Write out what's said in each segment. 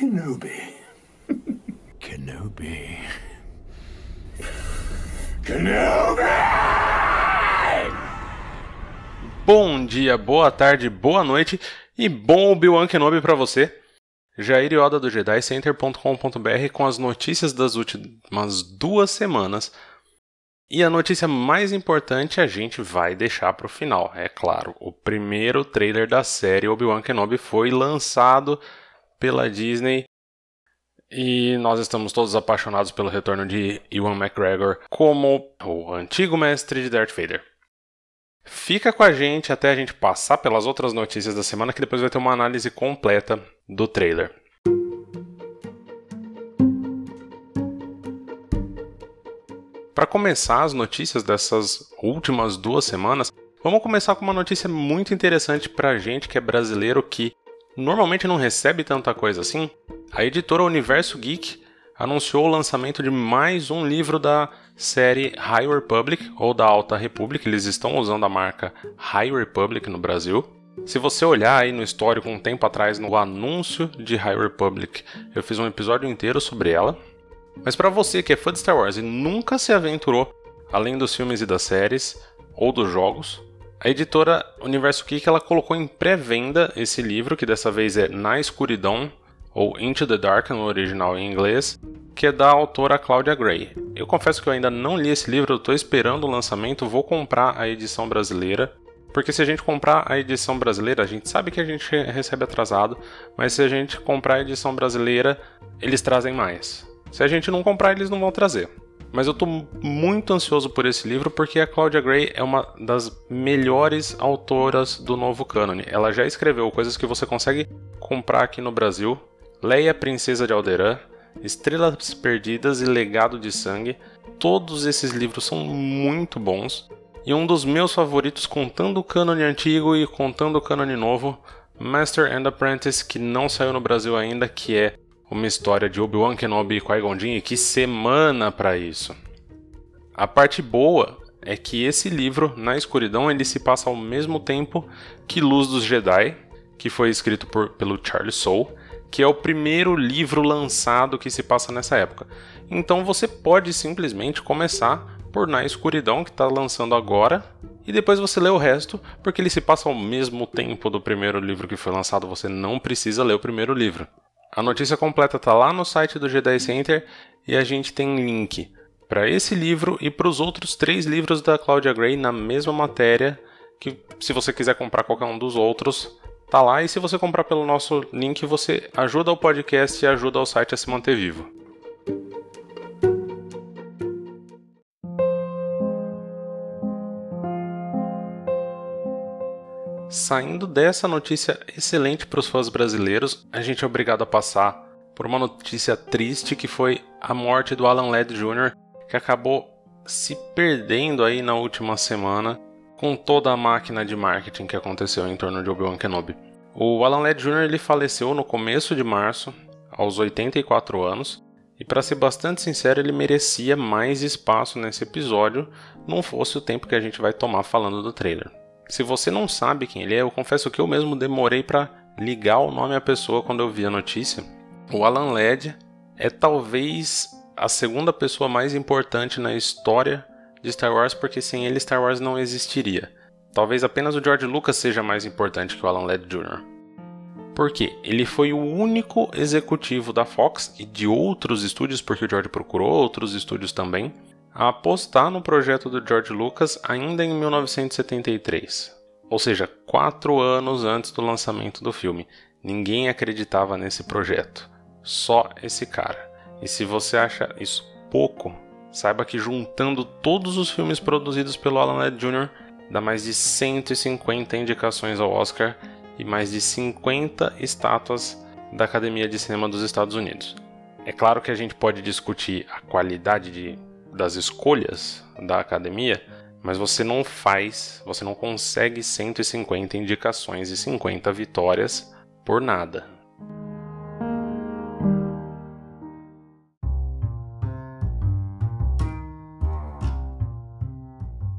Kenobi. Kenobi. Kenobi! Bom dia, boa tarde, boa noite e bom Obi-Wan Kenobi para você. Jair Yoda do JediCenter.com.br com as notícias das últimas duas semanas. E a notícia mais importante a gente vai deixar para o final. É claro, o primeiro trailer da série Obi-Wan Kenobi foi lançado pela Disney e nós estamos todos apaixonados pelo retorno de Ewan McGregor como o antigo mestre de Darth Vader. Fica com a gente até a gente passar pelas outras notícias da semana, que depois vai ter uma análise completa do trailer. Para começar as notícias dessas últimas duas semanas, vamos começar com uma notícia muito interessante para a gente que é brasileiro que normalmente não recebe tanta coisa assim. A editora Universo Geek anunciou o lançamento de mais um livro da série High Republic ou da Alta República. Eles estão usando a marca High Republic no Brasil. Se você olhar aí no histórico um tempo atrás no anúncio de High Republic, eu fiz um episódio inteiro sobre ela. Mas para você que é fã de Star Wars e nunca se aventurou além dos filmes e das séries ou dos jogos, a editora Universo Geek ela colocou em pré-venda esse livro, que dessa vez é Na Escuridão, ou Into the Dark no original em inglês, que é da autora Claudia Gray. Eu confesso que eu ainda não li esse livro, estou esperando o lançamento, vou comprar a edição brasileira, porque se a gente comprar a edição brasileira, a gente sabe que a gente recebe atrasado, mas se a gente comprar a edição brasileira, eles trazem mais. Se a gente não comprar, eles não vão trazer. Mas eu estou muito ansioso por esse livro porque a Claudia Gray é uma das melhores autoras do novo cânone. Ela já escreveu coisas que você consegue comprar aqui no Brasil, Leia, Princesa de Alderaan, Estrelas Perdidas e Legado de Sangue. Todos esses livros são muito bons. E um dos meus favoritos, contando o cânone antigo e contando o cânone novo, Master and Apprentice, que não saiu no Brasil ainda, que é uma história de Obi-Wan Kenobi e Qui-Gon Jinn, e que semana para isso. A parte boa é que esse livro, Na Escuridão, ele se passa ao mesmo tempo que Luz dos Jedi, que foi escrito por, pelo Charles Soule, que é o primeiro livro lançado que se passa nessa época. Então você pode simplesmente começar por Na Escuridão, que está lançando agora, e depois você lê o resto, porque ele se passa ao mesmo tempo do primeiro livro que foi lançado, você não precisa ler o primeiro livro. A notícia completa está lá no site do Jedi Center e a gente tem link para esse livro e para os outros três livros da Claudia Gray na mesma matéria, que se você quiser comprar qualquer um dos outros, tá lá. E se você comprar pelo nosso link, você ajuda o podcast e ajuda o site a se manter vivo. Saindo dessa notícia excelente para os fãs brasileiros, a gente é obrigado a passar por uma notícia triste que foi a morte do Alan Ladd Jr., que acabou se perdendo aí na última semana com toda a máquina de marketing que aconteceu em torno de Obi-Wan Kenobi. O Alan Ladd Jr. ele faleceu no começo de março, aos 84 anos, e para ser bastante sincero, ele merecia mais espaço nesse episódio, não fosse o tempo que a gente vai tomar falando do trailer. Se você não sabe quem ele é, eu confesso que eu mesmo demorei para ligar o nome à pessoa quando eu vi a notícia. O Alan Ladd é talvez a segunda pessoa mais importante na história de Star Wars, porque sem ele Star Wars não existiria. Talvez apenas o George Lucas seja mais importante que o Alan Ladd Jr. Porque ele foi o único executivo da Fox e de outros estúdios, porque o George procurou outros estúdios também, a apostar no projeto do George Lucas ainda em 1973. Ou seja, quatro anos antes do lançamento do filme. Ninguém acreditava nesse projeto. Só esse cara. E se você acha isso pouco, Saiba que juntando todos os filmes produzidos pelo Alan Ladd Jr., dá mais de 150 indicações ao Oscar e mais de 50 estátuas da Academia de Cinema dos Estados Unidos. É claro que a gente pode discutir a qualidade de, das escolhas da academia, mas você não faz, você não consegue 150 indicações e 50 vitórias por nada.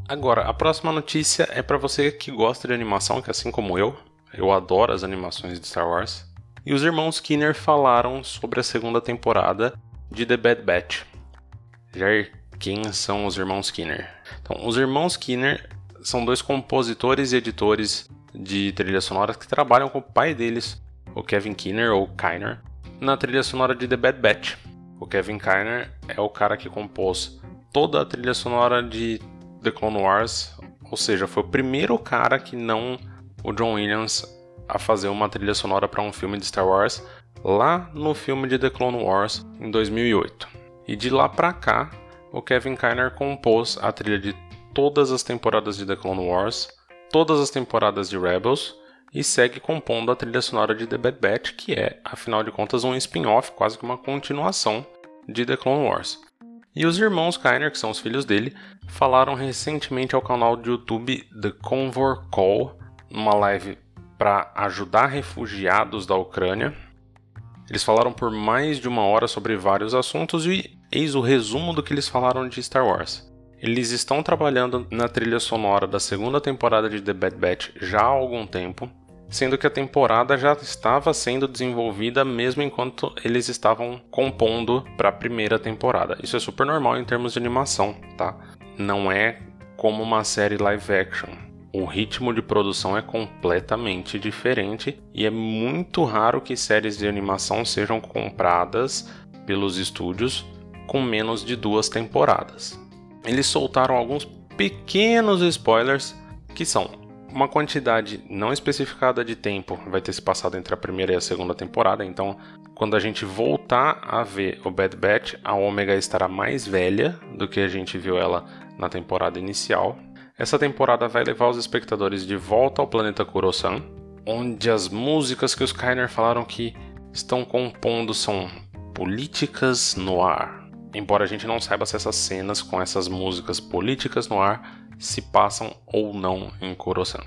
Agora, a próxima notícia é para você que gosta de animação, que assim como eu, eu adoro as animações de Star Wars. e os irmãos Skinner falaram sobre a segunda temporada de The Bad Batch. Jair, quem são os irmãos Skinner? Então, os irmãos Skinner são dois compositores e editores de trilhas sonoras que trabalham com o pai deles, o Kevin Kiner ou Kiner, na trilha sonora de The Bad Batch. O Kevin Kiner é o cara que compôs toda a trilha sonora de The Clone Wars, ou seja, foi o primeiro cara que não o John Williams a fazer uma trilha sonora para um filme de Star Wars lá no filme de The Clone Wars em 2008. E de lá para cá, o Kevin Kiner compôs a trilha de todas as temporadas de The Clone Wars, todas as temporadas de Rebels e segue compondo a trilha sonora de The Bad Batch, que é, afinal de contas, um spin-off, quase que uma continuação de The Clone Wars. E os irmãos Kiner, que são os filhos dele, falaram recentemente ao canal do YouTube The Convor Call, numa live para ajudar refugiados da Ucrânia. Eles falaram por mais de uma hora sobre vários assuntos e eis o resumo do que eles falaram de Star Wars. Eles estão trabalhando na trilha sonora da segunda temporada de The Bad Batch já há algum tempo, sendo que a temporada já estava sendo desenvolvida mesmo enquanto eles estavam compondo para a primeira temporada. Isso é super normal em termos de animação, tá? Não é como uma série live action o ritmo de produção é completamente diferente e é muito raro que séries de animação sejam compradas pelos estúdios com menos de duas temporadas. Eles soltaram alguns pequenos spoilers que são uma quantidade não especificada de tempo vai ter se passado entre a primeira e a segunda temporada, então quando a gente voltar a ver o Bad Batch, a Omega estará mais velha do que a gente viu ela na temporada inicial. Essa temporada vai levar os espectadores de volta ao planeta Kurosan, onde as músicas que os Kainer falaram que estão compondo são políticas no ar. Embora a gente não saiba se essas cenas com essas músicas políticas no ar se passam ou não em Kurosan.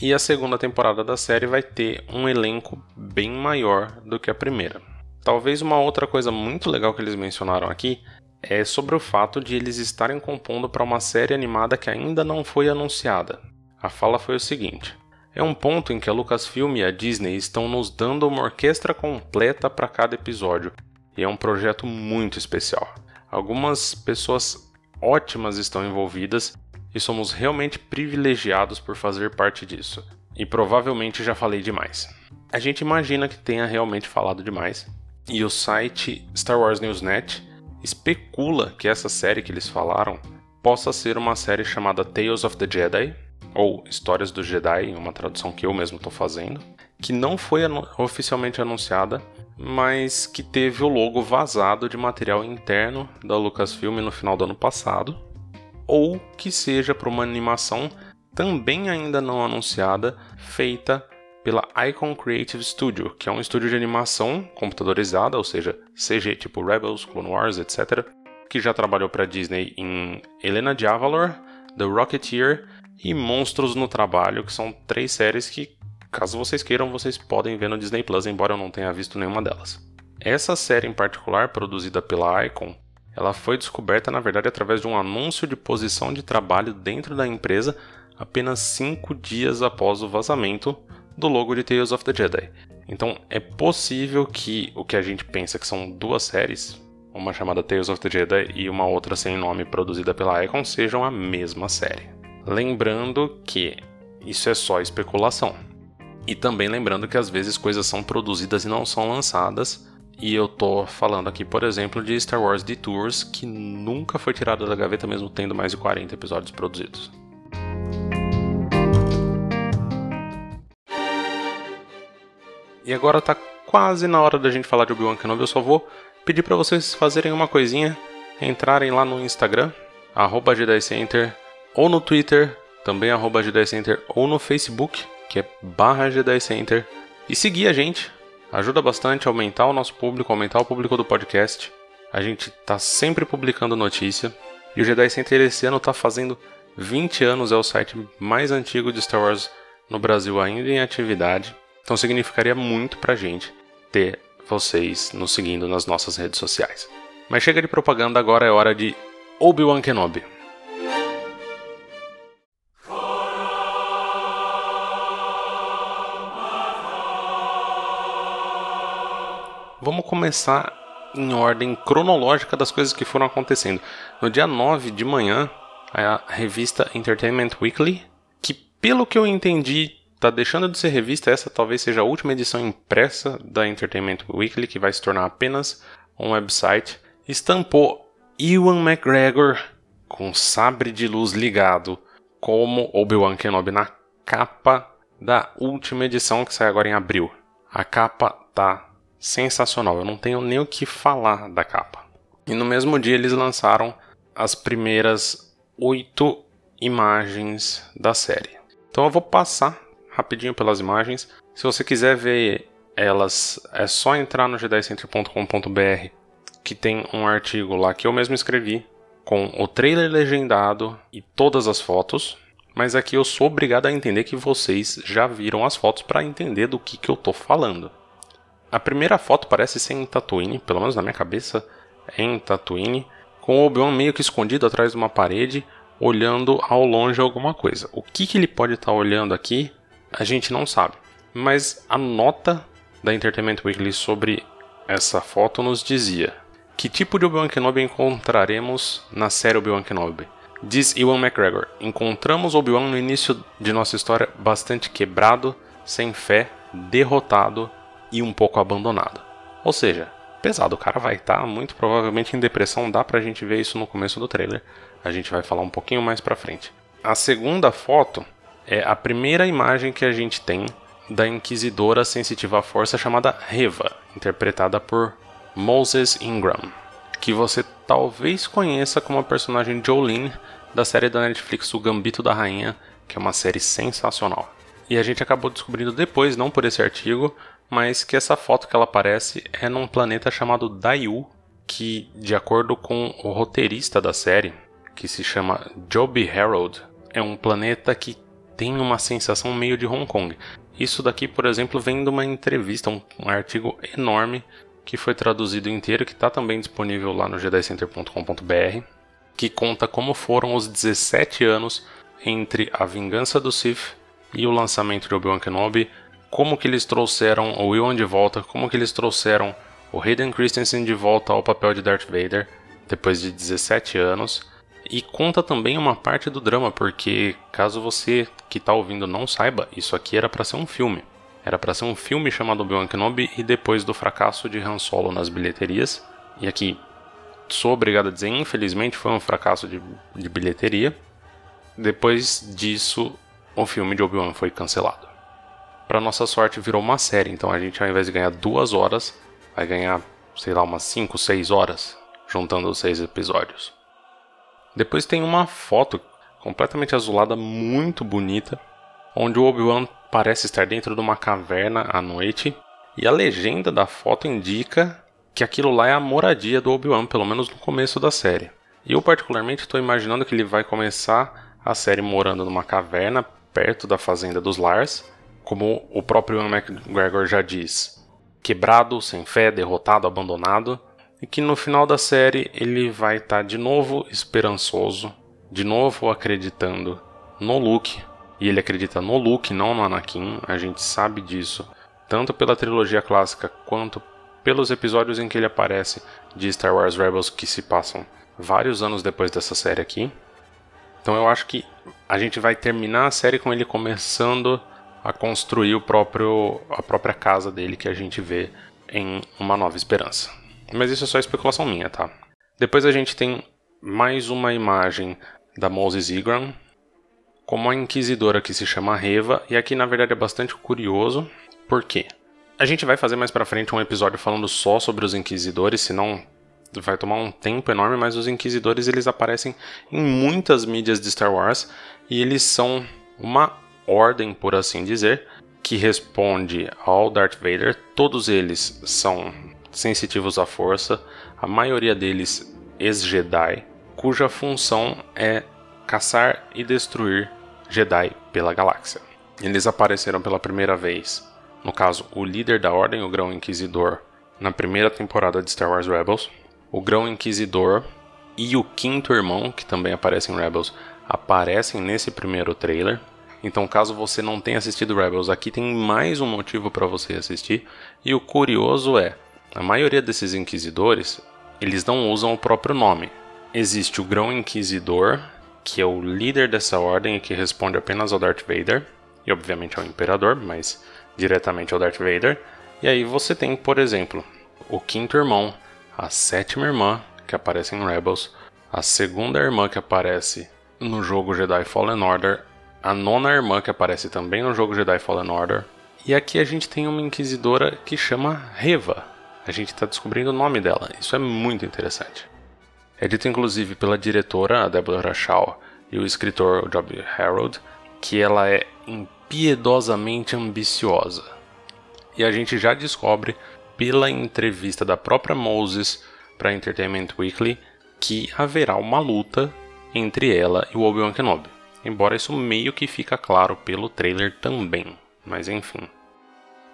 E a segunda temporada da série vai ter um elenco bem maior do que a primeira. Talvez uma outra coisa muito legal que eles mencionaram aqui é sobre o fato de eles estarem compondo para uma série animada que ainda não foi anunciada. A fala foi o seguinte: é um ponto em que a Lucasfilm e a Disney estão nos dando uma orquestra completa para cada episódio, e é um projeto muito especial. Algumas pessoas ótimas estão envolvidas e somos realmente privilegiados por fazer parte disso. E provavelmente já falei demais. A gente imagina que tenha realmente falado demais, e o site Star Wars News Net especula que essa série que eles falaram possa ser uma série chamada Tales of the Jedi, ou Histórias do Jedi, em uma tradução que eu mesmo estou fazendo, que não foi anu oficialmente anunciada, mas que teve o logo vazado de material interno da Lucasfilm no final do ano passado, ou que seja para uma animação também ainda não anunciada, feita pela Icon Creative Studio, que é um estúdio de animação computadorizada, ou seja, CG tipo Rebels, Clone Wars, etc., que já trabalhou para Disney em Helena de Avalor, The Rocketeer e Monstros no Trabalho, que são três séries que, caso vocês queiram, vocês podem ver no Disney Plus, embora eu não tenha visto nenhuma delas. Essa série em particular, produzida pela Icon, ela foi descoberta na verdade através de um anúncio de posição de trabalho dentro da empresa apenas cinco dias após o vazamento do logo de Tales of the Jedi. Então é possível que o que a gente pensa que são duas séries, uma chamada Tales of the Jedi e uma outra sem nome produzida pela Icon, sejam a mesma série. Lembrando que isso é só especulação. E também lembrando que às vezes coisas são produzidas e não são lançadas. E eu tô falando aqui, por exemplo, de Star Wars Detours, que nunca foi tirada da gaveta mesmo tendo mais de 40 episódios produzidos. E agora tá quase na hora da gente falar de Obi-Wan Kenobi. Eu só vou pedir para vocês fazerem uma coisinha, entrarem lá no Instagram, arroba Center, ou no Twitter, também arroba Center, ou no Facebook, que é barra Center, e seguir a gente. Ajuda bastante a aumentar o nosso público, aumentar o público do podcast. A gente tá sempre publicando notícia. E o Jedi Center esse ano tá fazendo 20 anos, é o site mais antigo de Star Wars no Brasil ainda em atividade. Então significaria muito pra gente ter vocês nos seguindo nas nossas redes sociais. Mas chega de propaganda, agora é hora de Obi-Wan Kenobi. Vamos começar em ordem cronológica das coisas que foram acontecendo. No dia 9 de manhã, a revista Entertainment Weekly, que pelo que eu entendi, tá deixando de ser revista, essa talvez seja a última edição impressa da Entertainment Weekly, que vai se tornar apenas um website, estampou Ewan McGregor com sabre de luz ligado como Obi-Wan Kenobi na capa da última edição que sai agora em abril. A capa tá sensacional, eu não tenho nem o que falar da capa. E no mesmo dia eles lançaram as primeiras oito imagens da série. Então eu vou passar rapidinho pelas imagens. Se você quiser ver elas, é só entrar no gedicenter.com.br que tem um artigo lá que eu mesmo escrevi com o trailer legendado e todas as fotos. Mas aqui eu sou obrigado a entender que vocês já viram as fotos para entender do que, que eu tô falando. A primeira foto parece ser em Tatooine, pelo menos na minha cabeça é em Tatooine, com o Obi-Wan meio que escondido atrás de uma parede, olhando ao longe alguma coisa. O que, que ele pode estar tá olhando aqui, a gente não sabe. Mas a nota da Entertainment Weekly sobre essa foto nos dizia: Que tipo de Obi-Wan Kenobi encontraremos na série Obi-Wan Kenobi? Diz Ewan McGregor: Encontramos Obi-Wan no início de nossa história bastante quebrado, sem fé, derrotado e um pouco abandonado. Ou seja, pesado, o cara vai estar tá muito provavelmente em depressão, dá pra gente ver isso no começo do trailer. A gente vai falar um pouquinho mais pra frente. A segunda foto é a primeira imagem que a gente tem da inquisidora sensitiva à força chamada Reva, interpretada por Moses Ingram, que você talvez conheça como a personagem Jolene da série da Netflix O Gambito da Rainha, que é uma série sensacional. E a gente acabou descobrindo depois, não por esse artigo, mas que essa foto que ela aparece é num planeta chamado Dayu, que, de acordo com o roteirista da série, que se chama Joby Harold, é um planeta que tem uma sensação meio de Hong Kong. Isso daqui, por exemplo, vem de uma entrevista, um, um artigo enorme que foi traduzido inteiro, que está também disponível lá no gedicenter.com.br, que conta como foram os 17 anos entre a vingança do Sith e o lançamento de Obi-Wan Kenobi, como que eles trouxeram o Ewan de volta, como que eles trouxeram o Hayden Christensen de volta ao papel de Darth Vader depois de 17 anos. E conta também uma parte do drama, porque caso você que está ouvindo não saiba, isso aqui era para ser um filme. Era para ser um filme chamado Obi-Wan Kenobi e depois do fracasso de Han Solo nas bilheterias, e aqui sou obrigado a dizer, infelizmente foi um fracasso de, de bilheteria. Depois disso, o filme de Obi-Wan foi cancelado para nossa sorte virou uma série, então a gente ao invés de ganhar duas horas, vai ganhar, sei lá, umas 5, 6 horas, juntando os seis episódios. Depois tem uma foto completamente azulada, muito bonita, onde o Obi-Wan parece estar dentro de uma caverna à noite, e a legenda da foto indica que aquilo lá é a moradia do Obi-Wan, pelo menos no começo da série. E eu particularmente estou imaginando que ele vai começar a série morando numa caverna perto da fazenda dos Lars, como o próprio Ian McGregor já diz, quebrado, sem fé, derrotado, abandonado, e que no final da série ele vai estar tá de novo esperançoso, de novo acreditando no Luke, e ele acredita no Luke, não no Anakin, a gente sabe disso, tanto pela trilogia clássica quanto pelos episódios em que ele aparece de Star Wars Rebels que se passam vários anos depois dessa série aqui. Então eu acho que a gente vai terminar a série com ele começando a construir o próprio, a própria casa dele que a gente vê em Uma Nova Esperança. Mas isso é só especulação minha, tá? Depois a gente tem mais uma imagem da Moses Igram como a inquisidora que se chama Reva, e aqui na verdade é bastante curioso, por quê? A gente vai fazer mais para frente um episódio falando só sobre os inquisidores, senão vai tomar um tempo enorme, mas os inquisidores eles aparecem em muitas mídias de Star Wars e eles são uma ordem, por assim dizer, que responde ao Darth Vader. Todos eles são sensitivos à força, a maioria deles ex-Jedi, cuja função é caçar e destruir Jedi pela galáxia. Eles apareceram pela primeira vez, no caso, o líder da Ordem, o Grão Inquisidor, na primeira temporada de Star Wars Rebels. O Grão Inquisidor e o quinto irmão, que também aparece em Rebels, aparecem nesse primeiro trailer. Então, caso você não tenha assistido Rebels, aqui tem mais um motivo para você assistir. E o curioso é, A maioria desses inquisidores, eles não usam o próprio nome. Existe o Grão Inquisidor, que é o líder dessa ordem e que responde apenas ao Darth Vader, e obviamente ao Imperador, mas diretamente ao Darth Vader. E aí você tem, por exemplo, o quinto irmão, a sétima irmã, que aparece em Rebels, a segunda irmã que aparece no jogo Jedi Fallen Order, a nona irmã que aparece também no jogo Jedi Fallen Order, e aqui a gente tem uma inquisidora que chama Reva. A gente está descobrindo o nome dela, isso é muito interessante. É dito inclusive pela diretora, a Deborah Shaw, e o escritor, o Job Harold, que ela é impiedosamente ambiciosa. E a gente já descobre pela entrevista da própria Moses para Entertainment Weekly que haverá uma luta entre ela e o Obi-Wan Kenobi. Embora isso meio que fica claro pelo trailer também, mas enfim.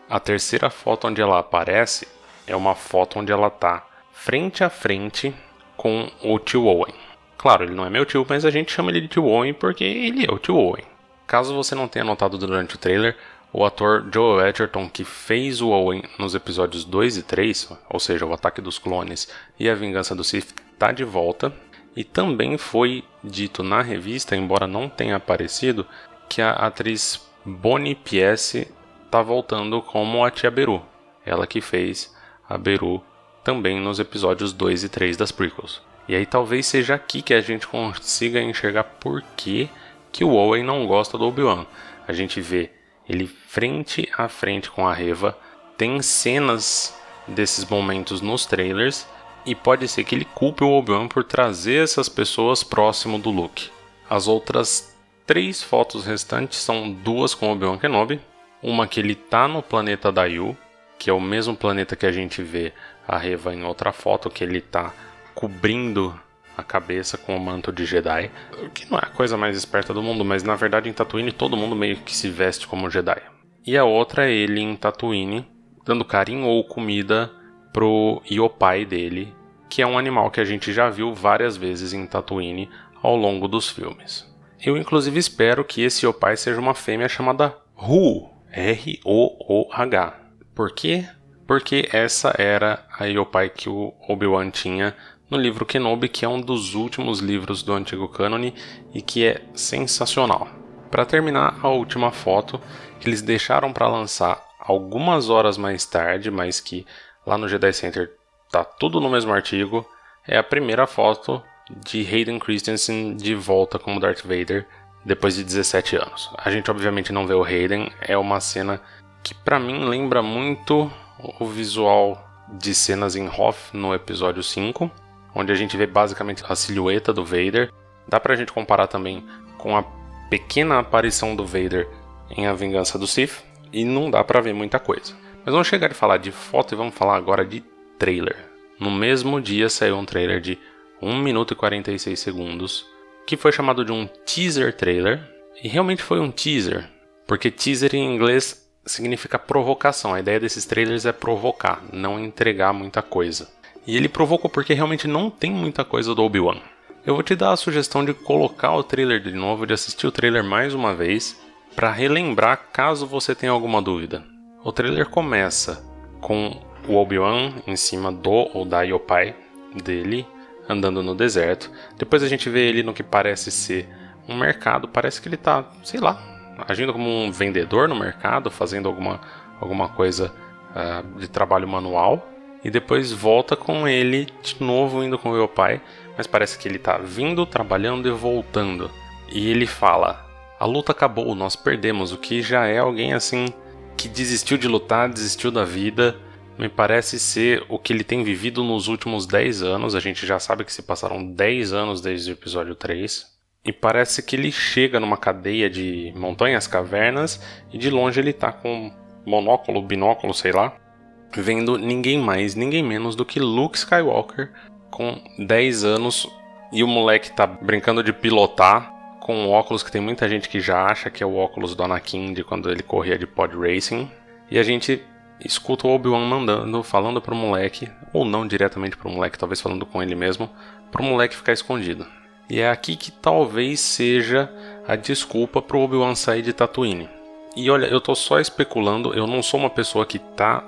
A terceira foto onde ela aparece é uma foto onde ela tá frente a frente com o tio Owen. Claro, ele não é meu tio, mas a gente chama ele de tio Owen porque ele é o tio Owen. Caso você não tenha notado durante o trailer, o ator Joel Edgerton, que fez o Owen nos episódios 2 e 3, ou seja, o Ataque dos Clones e a Vingança do Sith, está de volta. E também foi dito na revista, embora não tenha aparecido, que a atriz Bonnie Piesse está voltando como a tia Beru. Ela que fez a Beru também nos episódios 2 e 3 das prequels. E aí talvez seja aqui que a gente consiga enxergar por que, que o Owen não gosta do Obi-Wan. A gente vê ele frente a frente com a Reva. Tem cenas desses momentos nos trailers e pode ser que ele culpe o Obi-Wan por trazer essas pessoas próximo do Luke. As outras três fotos restantes são duas com Obi-Wan Kenobi, uma que ele tá no planeta Dayu, que é o mesmo planeta que a gente vê a Reva em outra foto, que ele tá cobrindo a cabeça com o manto de Jedi, que não é a coisa mais esperta do mundo, mas na verdade em Tatooine todo mundo meio que se veste como Jedi. E a outra é ele em Tatooine, dando carinho ou comida pro Iopai dele, que é um animal que a gente já viu várias vezes em Tatooine ao longo dos filmes. Eu inclusive espero que esse Iopai seja uma fêmea chamada Ru, R-O-O-H. Por quê? Porque essa era a Iopai que o Obi-Wan tinha no livro Kenobi, que é um dos últimos livros do antigo cânone e que é sensacional. Para terminar, a última foto eles deixaram para lançar algumas horas mais tarde, mas que lá no Jedi Center tá tudo no mesmo artigo, é a primeira foto de Hayden Christensen de volta como Darth Vader depois de 17 anos. A gente obviamente não vê o Hayden, é uma cena que para mim lembra muito o visual de cenas em Hoth no episódio 5, onde a gente vê basicamente a silhueta do Vader. Dá pra gente comparar também com a pequena aparição do Vader em A Vingança do Sith, e não dá para ver muita coisa. Mas vamos chegar e falar de foto e vamos falar agora de trailer. No mesmo dia saiu um trailer de 1 minuto e 46 segundos, que foi chamado de um teaser trailer, e realmente foi um teaser, porque teaser em inglês significa provocação. A ideia desses trailers é provocar, não entregar muita coisa. E ele provocou porque realmente não tem muita coisa do Obi-Wan. Eu vou te dar a sugestão de colocar o trailer de novo, de assistir o trailer mais uma vez, para relembrar caso você tenha alguma dúvida. O trailer começa com o Obi-Wan em cima do ou da Yopai dele, andando no deserto. Depois a gente vê ele no que parece ser um mercado, parece que ele tá, sei lá, agindo como um vendedor no mercado, fazendo alguma, alguma coisa uh, de trabalho manual e depois volta com ele de novo indo com o meu pai, mas parece que ele tá vindo, trabalhando e voltando. E ele fala: "A luta acabou, nós perdemos", o que já é alguém assim que desistiu de lutar, desistiu da vida. Me parece ser o que ele tem vivido nos últimos 10 anos. A gente já sabe que se passaram 10 anos desde o episódio 3. E parece que ele chega numa cadeia de montanhas, cavernas, e de longe ele tá com monóculo, binóculo, sei lá, vendo ninguém mais, ninguém menos do que Luke Skywalker com 10 anos e o moleque tá brincando de pilotar com um óculos que tem muita gente que já acha que é o óculos do Anakin de quando ele corria de pod racing. E a gente escuta o Obi-Wan mandando, falando pro moleque, ou não diretamente pro moleque, talvez falando com ele mesmo, pro moleque ficar escondido. E é aqui que talvez seja a desculpa pro Obi-Wan sair de Tatooine. E olha, eu tô só especulando, eu não sou uma pessoa que tá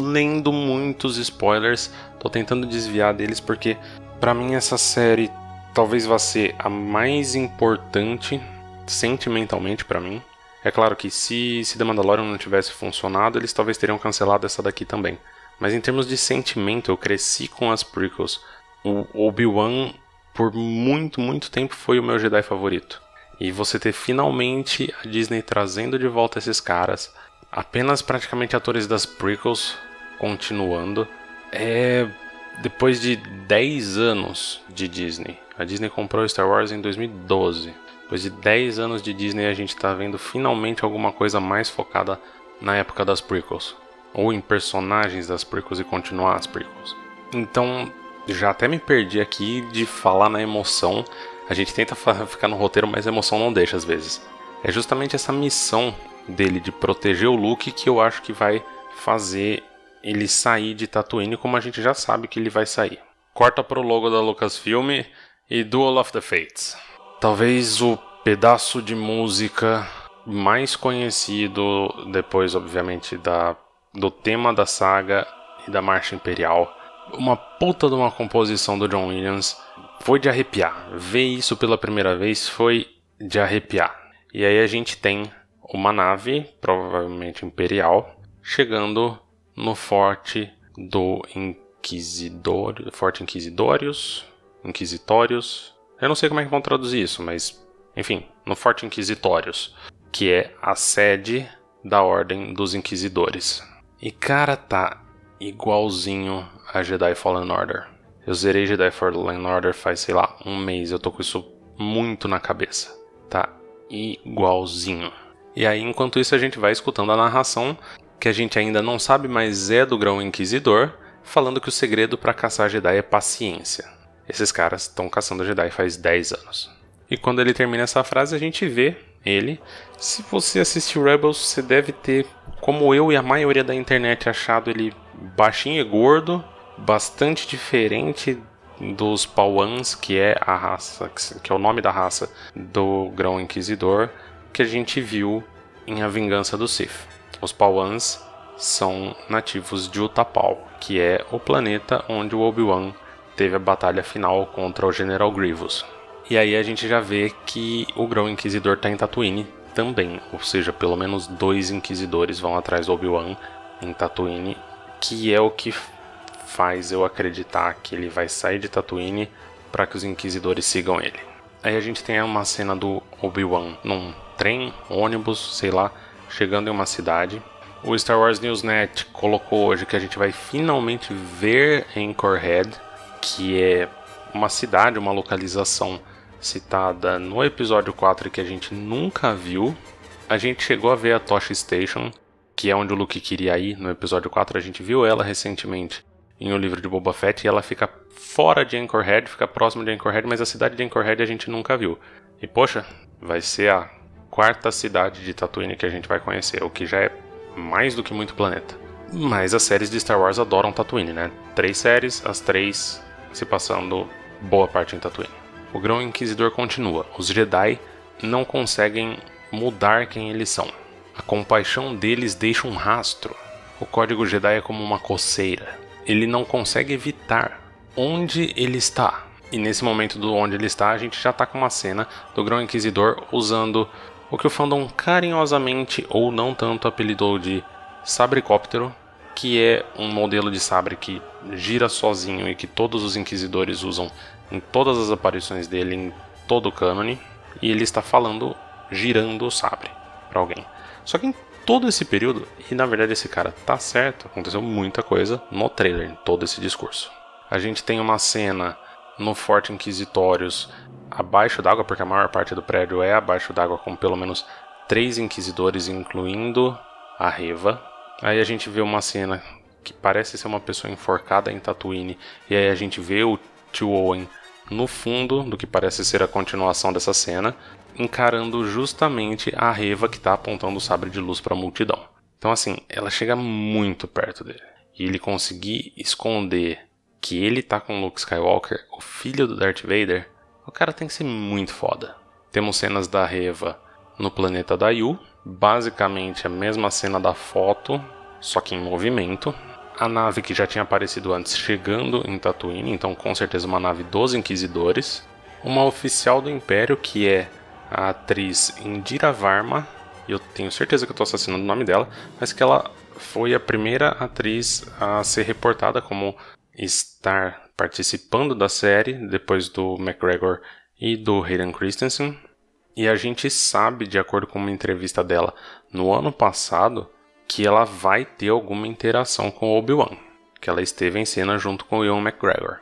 lendo muitos spoilers, tô tentando desviar deles porque para mim essa série talvez vá ser a mais importante sentimentalmente para mim. É claro que se, se The Mandalorian não tivesse funcionado, eles talvez teriam cancelado essa daqui também. Mas em termos de sentimento, eu cresci com as prequels. O Obi-Wan, por muito, muito tempo, foi o meu Jedi favorito. E você ter finalmente a Disney trazendo de volta esses caras, apenas praticamente atores das prequels continuando, é. Depois de 10 anos de Disney. A Disney comprou Star Wars em 2012. Depois de 10 anos de Disney, a gente está vendo finalmente alguma coisa mais focada na época das prequels. Ou em personagens das prequels e continuar as prequels. Então, já até me perdi aqui de falar na emoção a gente tenta ficar no roteiro, mas a emoção não deixa às vezes. É justamente essa missão dele de proteger o Luke que eu acho que vai fazer ele sair de Tatooine como a gente já sabe que ele vai sair. Corta pro logo da Lucasfilm e Duel of the Fates. Talvez o pedaço de música mais conhecido depois, obviamente, da do tema da saga e da Marcha Imperial. Uma puta de uma composição do John Williams foi de arrepiar. Ver isso pela primeira vez foi de arrepiar. E aí a gente tem uma nave, provavelmente imperial, chegando no forte do Inquisidor, Forte Inquisidórios, Inquisitórios. Eu não sei como é que vão traduzir isso, mas enfim, no Forte Inquisitórios, que é a sede da Ordem dos Inquisidores. E cara, tá igualzinho a Jedi Fallen Order. Eu zerei Jedi Fallen Order faz, sei lá, um mês. Eu tô com isso muito na cabeça. Tá igualzinho. E aí, enquanto isso, a gente vai escutando a narração, que a gente ainda não sabe, mas é do Grão Inquisidor, falando que o segredo para caçar Jedi é paciência. Esses caras estão caçando Jedi faz 10 anos. E quando ele termina essa frase, a gente vê ele. Se você assistiu Rebels, você deve ter, como eu e a maioria da internet, achado ele baixinho e gordo, bastante diferente dos Pauans, que é a raça, que é o nome da raça do Grão Inquisidor, que a gente viu em A Vingança do Sith. Os Pauans são nativos de Utapau, que é o planeta onde o Obi-Wan teve a batalha final contra o General Grievous. E aí a gente já vê que o Grão Inquisidor está em Tatooine também, ou seja, pelo menos dois Inquisidores vão atrás do Obi-Wan em Tatooine, que é o que faz eu acreditar que ele vai sair de Tatooine para que os inquisidores sigam ele. Aí a gente tem uma cena do Obi-Wan num trem, ônibus, sei lá, chegando em uma cidade. O Star Wars Newsnet colocou hoje que a gente vai finalmente ver Anchorhead, que é uma cidade, uma localização citada no episódio 4 que a gente nunca viu. A gente chegou a ver a Tosh Station, que é onde o Luke queria ir no episódio 4, a gente viu ela recentemente em O Livro de Boba Fett e ela fica fora de Anchorhead, fica próximo de Anchorhead, mas a cidade de Anchorhead a gente nunca viu. E poxa, vai ser a quarta cidade de Tatooine que a gente vai conhecer, o que já é mais do que muito planeta. Mas as séries de Star Wars adoram Tatooine, né? Três séries, as três se passando boa parte em Tatooine. O Grão Inquisidor continua. Os Jedi não conseguem mudar quem eles são. A compaixão deles deixa um rastro. O código Jedi é como uma coceira ele não consegue evitar onde ele está. E nesse momento do onde ele está, a gente já está com uma cena do Grão Inquisidor usando o que o fandom carinhosamente ou não tanto apelidou de sabricóptero, que é um modelo de sabre que gira sozinho e que todos os inquisidores usam em todas as aparições dele em todo o cânone, e ele está falando girando o sabre para alguém. Só que em todo esse período, e na verdade esse cara tá certo, aconteceu muita coisa no trailer, em todo esse discurso. A gente tem uma cena no Forte Inquisitórios abaixo d'água, porque a maior parte do prédio é abaixo d'água, com pelo menos três inquisidores, incluindo a Reva. Aí a gente vê uma cena que parece ser uma pessoa enforcada em Tatooine, e aí a gente vê o tio Owen no fundo do que parece ser a continuação dessa cena, encarando justamente a Reva que está apontando o sabre de luz para a multidão. Então, assim, ela chega muito perto dele. E ele conseguir esconder que ele tá com Luke Skywalker, o filho do Darth Vader, o cara tem que ser muito foda. Temos cenas da Reva no planeta da Yu, basicamente a mesma cena da foto, só que em movimento. A nave que já tinha aparecido antes chegando em Tatooine, então com certeza uma nave dos Inquisidores, uma oficial do Império que é a atriz Indira Varma, eu tenho certeza que estou assassinando o nome dela, mas que ela foi a primeira atriz a ser reportada como estar participando da série depois do McGregor e do Hayden Christensen. E a gente sabe, de acordo com uma entrevista dela no ano passado, que ela vai ter alguma interação com Obi-Wan, que ela esteve em cena junto com Ian McGregor.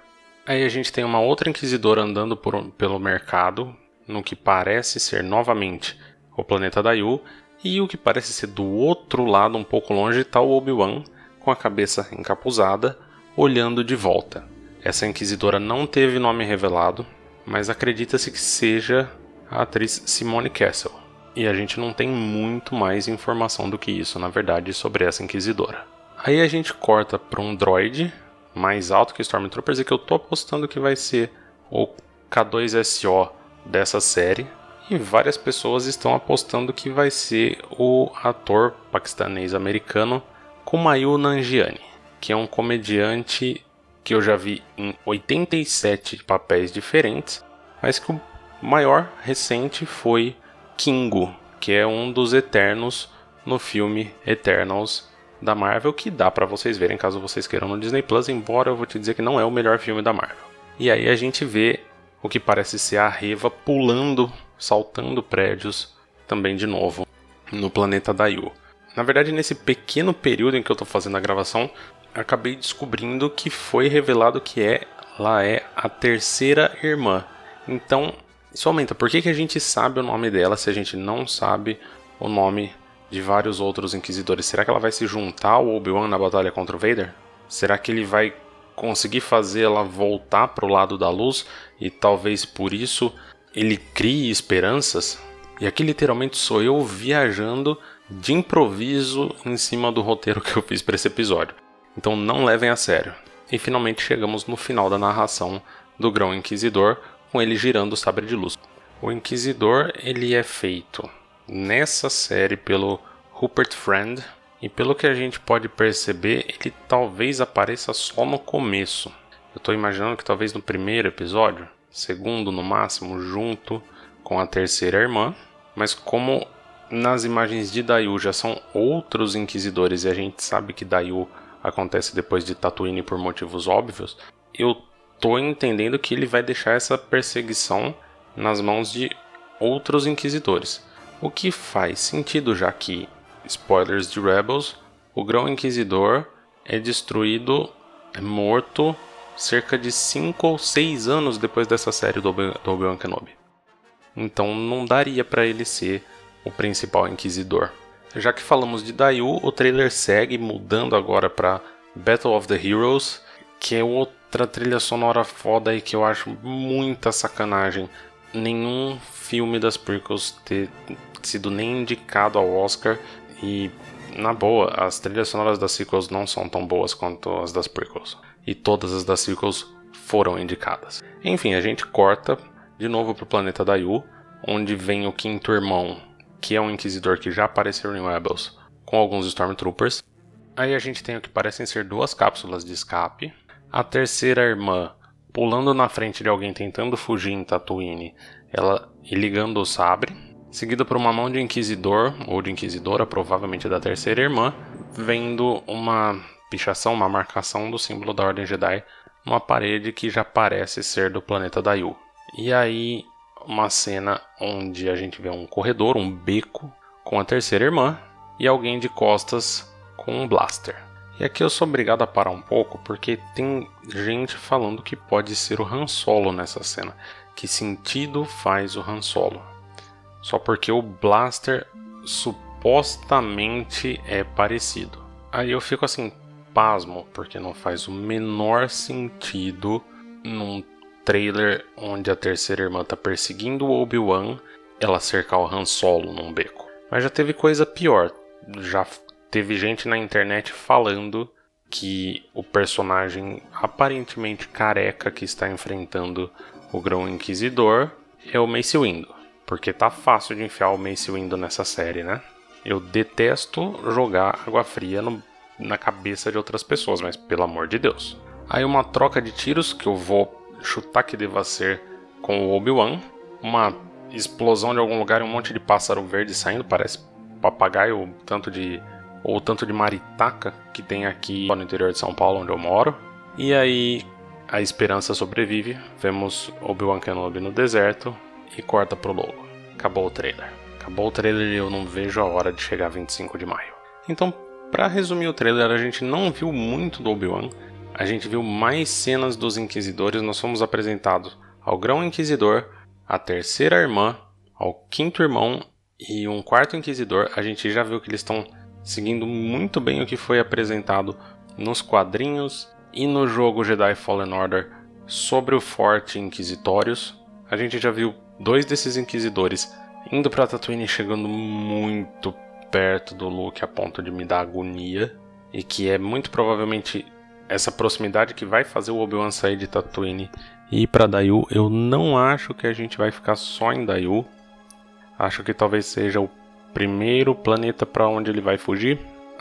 Aí a gente tem uma outra inquisidora andando por, pelo mercado, no que parece ser novamente o planeta Dayu, e o que parece ser do outro lado, um pouco longe, está o Obi-Wan com a cabeça encapuzada, olhando de volta. Essa inquisidora não teve nome revelado, mas acredita-se que seja a atriz Simone Castle. E a gente não tem muito mais informação do que isso, na verdade, sobre essa inquisidora. Aí a gente corta para um droid mais alto que Stormtroopers e que eu tô apostando que vai ser o K2SO dessa série. E várias pessoas estão apostando que vai ser o ator paquistanês-americano Kumail Nanjiani, que é um comediante que eu já vi em 87 papéis diferentes, mas que o maior recente foi Kingo, que é um dos Eternos no filme Eternals da Marvel, que dá para vocês verem caso vocês queiram no Disney Plus, embora eu vou te dizer que não é o melhor filme da Marvel. E aí a gente vê o que parece ser a Reva pulando, saltando prédios também de novo no planeta Dayu. Na verdade, nesse pequeno período em que eu estou fazendo a gravação, acabei descobrindo que foi revelado que é, ela é a terceira irmã. Então, isso aumenta. Por que, que a gente sabe o nome dela se a gente não sabe o nome de vários outros inquisidores? Será que ela vai se juntar ao Obi-Wan na batalha contra o Vader? Será que ele vai conseguir fazer ela voltar para o lado da luz e talvez por isso ele crie esperanças? E aqui literalmente sou eu viajando de improviso em cima do roteiro que eu fiz para esse episódio. Então não levem a sério. E finalmente chegamos no final da narração do Grão Inquisidor, com ele girando o sabre de luz. O Inquisidor ele é feito nessa série pelo Rupert Friend e pelo que a gente pode perceber, ele talvez apareça só no começo. Eu estou imaginando que talvez no primeiro episódio, segundo no máximo, junto com a terceira irmã, mas como nas imagens de Dayu já são outros inquisidores e a gente sabe que Dayu acontece depois de Tatooine por motivos óbvios, eu tô entendendo que ele vai deixar essa perseguição nas mãos de outros inquisidores. O que faz sentido, já que, spoilers de Rebels, o Grão Inquisidor é destruído, é morto cerca de 5 ou 6 anos depois dessa série do Obi-Wan Kenobi. Então não daria para ele ser o principal inquisidor. Já que falamos de Dayu, o trailer segue mudando agora para Battle of the Heroes, que é outra trilha sonora foda e que eu acho muita sacanagem. Nenhum filme das prequels ter sido nem indicado ao Oscar e na boa, as trilhas sonoras das sequels não são tão boas quanto as das prequels. E todas as das sequels foram indicadas. Enfim, a gente corta de novo pro planeta Dayu, onde vem o quinto irmão que é um inquisidor que já apareceu em Rebels com alguns Stormtroopers. Aí a gente tem o que parecem ser duas cápsulas de escape. A terceira irmã pulando na frente de alguém tentando fugir em Tatooine, ela e ligando o sabre. Seguida por uma mão de inquisidor ou de inquisidora, provavelmente da terceira irmã, vendo uma pichação, uma marcação do símbolo da Ordem Jedi numa parede que já parece ser do planeta Dayu. E aí uma cena onde a gente vê um corredor, um beco, com a terceira irmã e alguém de costas com um blaster. E aqui eu sou obrigado a parar um pouco porque tem gente falando que pode ser o Han Solo nessa cena. Que sentido faz o Han Solo? Só porque o blaster supostamente é parecido. Aí eu fico assim, pasmo, porque não faz o menor sentido num trailer onde a terceira irmã tá perseguindo o Obi-Wan, ela cercar o Han Solo num beco. Mas já teve coisa pior. Já teve gente na internet falando que o personagem aparentemente careca que está enfrentando o Grão Inquisidor é o Mace Windu. Porque tá fácil de enfiar o Mace Windu nessa série, né? Eu detesto jogar água fria no na cabeça de outras pessoas, mas pelo amor de Deus. Aí uma troca de tiros que eu vou chutar que deva ser com o Obi-Wan, uma explosão de algum lugar e um monte de pássaro verde saindo, parece papagaio, tanto de ou tanto de maritaca que tem aqui no interior de São Paulo, onde eu moro. E aí a esperança sobrevive. Vemos Obi-Wan Kenobi no deserto e corta pro logo. Acabou o trailer. Acabou o trailer e eu não vejo a hora de chegar 25 de maio. Então, para resumir o trailer, a gente não viu muito do Obi-Wan. A gente viu mais cenas dos Inquisidores. Nós fomos apresentados ao Grão Inquisidor, a terceira irmã, ao quinto irmão e um quarto Inquisidor. A gente já viu que eles estão seguindo muito bem o que foi apresentado nos quadrinhos e no jogo Jedi Fallen Order sobre o Forte Inquisitórios. A gente já viu dois desses Inquisidores indo para Tatooine chegando muito perto do Luke a ponto de me dar agonia e que é muito provavelmente essa proximidade que vai fazer o Obi-Wan sair de Tatooine e ir para Dayu. Eu não acho que a gente vai ficar só em Dayu. Acho que talvez seja o primeiro planeta para onde ele vai fugir.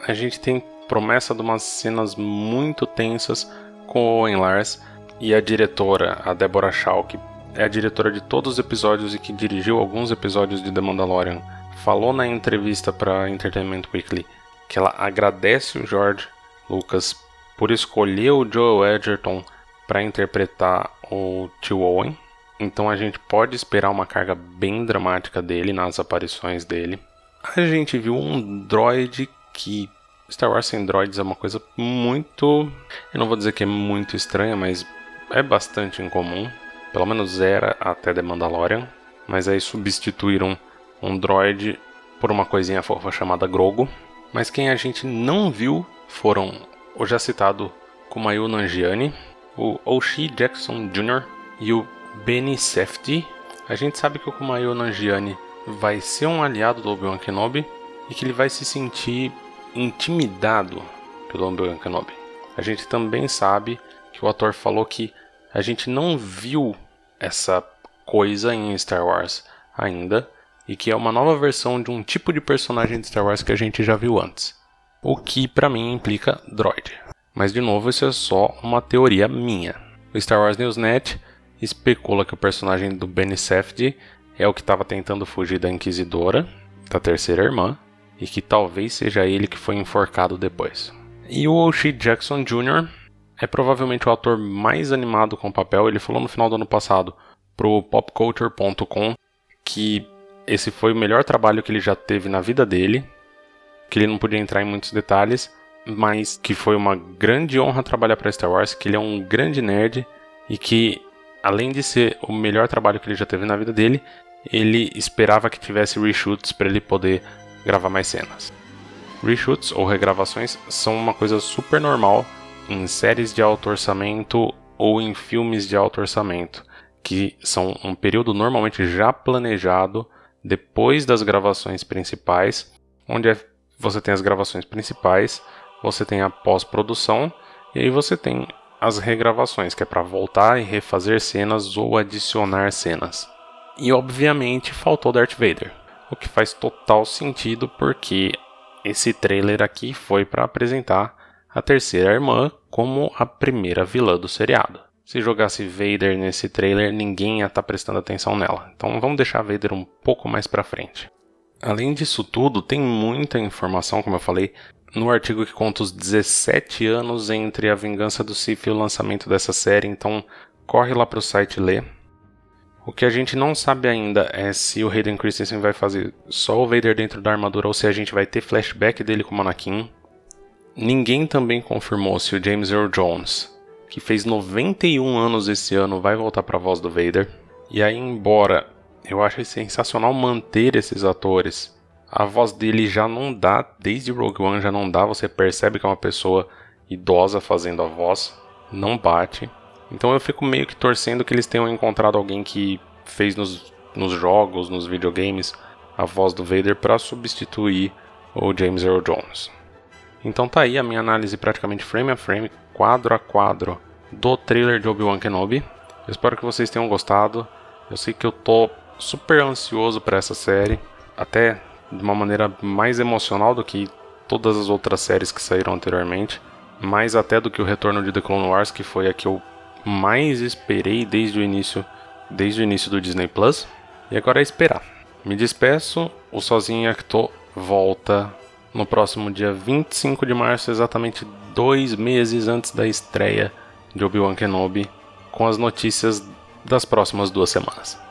A gente tem promessa de umas cenas muito tensas com o Owen Lars e a diretora, a Deborah Shaw, que é a diretora de todos os episódios e que dirigiu alguns episódios de The Mandalorian, falou na entrevista para Entertainment Weekly que ela agradece o George Lucas por escolher o Joel Edgerton para interpretar o Tio Owen. Então a gente pode esperar uma carga bem dramática dele nas aparições dele a gente viu um droid que Star Wars sem droids é uma coisa muito. Eu não vou dizer que é muito estranha, mas é bastante incomum. Pelo menos era até The Mandalorian. Mas aí substituíram um droid por uma coisinha fofa chamada Grogu. Mas quem a gente não viu foram o já citado Kumail Nanjiani, o Oshie Jackson Jr. e o Benny Safdie. A gente sabe que o Kumail Nanjiani vai ser um aliado do Obi-Wan Kenobi e que ele vai se sentir intimidado pelo Obi-Wan Kenobi. A gente também sabe que o ator falou que a gente não viu essa coisa em Star Wars ainda e que é uma nova versão de um tipo de personagem de Star Wars que a gente já viu antes. O que para mim implica droid. Mas de novo, isso é só uma teoria minha. O Star Wars Newsnet especula que o personagem do Benny Safdie é o que estava tentando fugir da Inquisidora, da terceira irmã, e que talvez seja ele que foi enforcado depois. E o O'Shea Jackson Jr. é provavelmente o ator mais animado com o papel. Ele falou no final do ano passado pro popculture.com que esse foi o melhor trabalho que ele já teve na vida dele, que ele não podia entrar em muitos detalhes, mas que foi uma grande honra trabalhar para Star Wars, que ele é um grande nerd e que além de ser o melhor trabalho que ele já teve na vida dele, ele esperava que tivesse reshoots para ele poder gravar mais cenas. Reshoots ou regravações são uma coisa super normal em séries de alto orçamento ou em filmes de alto orçamento, que são um período normalmente já planejado depois das gravações principais, onde é, você tem as gravações principais, você tem a pós-produção e aí você tem as regravações, que é para voltar e refazer cenas ou adicionar cenas. E obviamente faltou Darth Vader, o que faz total sentido porque esse trailer aqui foi para apresentar a terceira irmã como a primeira vilã do seriado. Se jogasse Vader nesse trailer, ninguém ia estar tá prestando atenção nela. Então vamos deixar Vader um pouco mais para frente. Além disso tudo, tem muita informação, como eu falei, no artigo que conta os 17 anos entre a Vingança do Sith e o lançamento dessa série, então corre lá para o site ler. O que a gente não sabe ainda é se o Hayden Christensen vai fazer só o Vader dentro da armadura ou se a gente vai ter flashback dele como Anakin. Ninguém também confirmou se o James Earl Jones, que fez 91 anos esse ano, vai voltar para a voz do Vader. E aí, embora eu ache sensacional manter esses atores, a voz dele já não dá, desde Rogue One já não dá, você percebe que é uma pessoa idosa fazendo a voz, não bate. Então eu fico meio que torcendo que eles tenham encontrado alguém que fez nos, nos jogos, nos videogames, a voz do Vader para substituir o James Earl Jones. Então tá aí a minha análise praticamente frame a frame, quadro a quadro do trailer de Obi-Wan Kenobi. Eu espero que vocês tenham gostado. Eu sei que eu tô super ansioso para essa série, até de uma maneira mais emocional do que todas as outras séries que saíram anteriormente, mais até do que o retorno de The Clone Wars, que foi a que eu mais esperei desde o início, desde o início do Disney Plus. E agora é esperar. Me despeço, o Sozinho em Acto volta no próximo dia 25 de março, exatamente dois meses antes da estreia de Obi-Wan Kenobi, com as notícias das próximas duas semanas.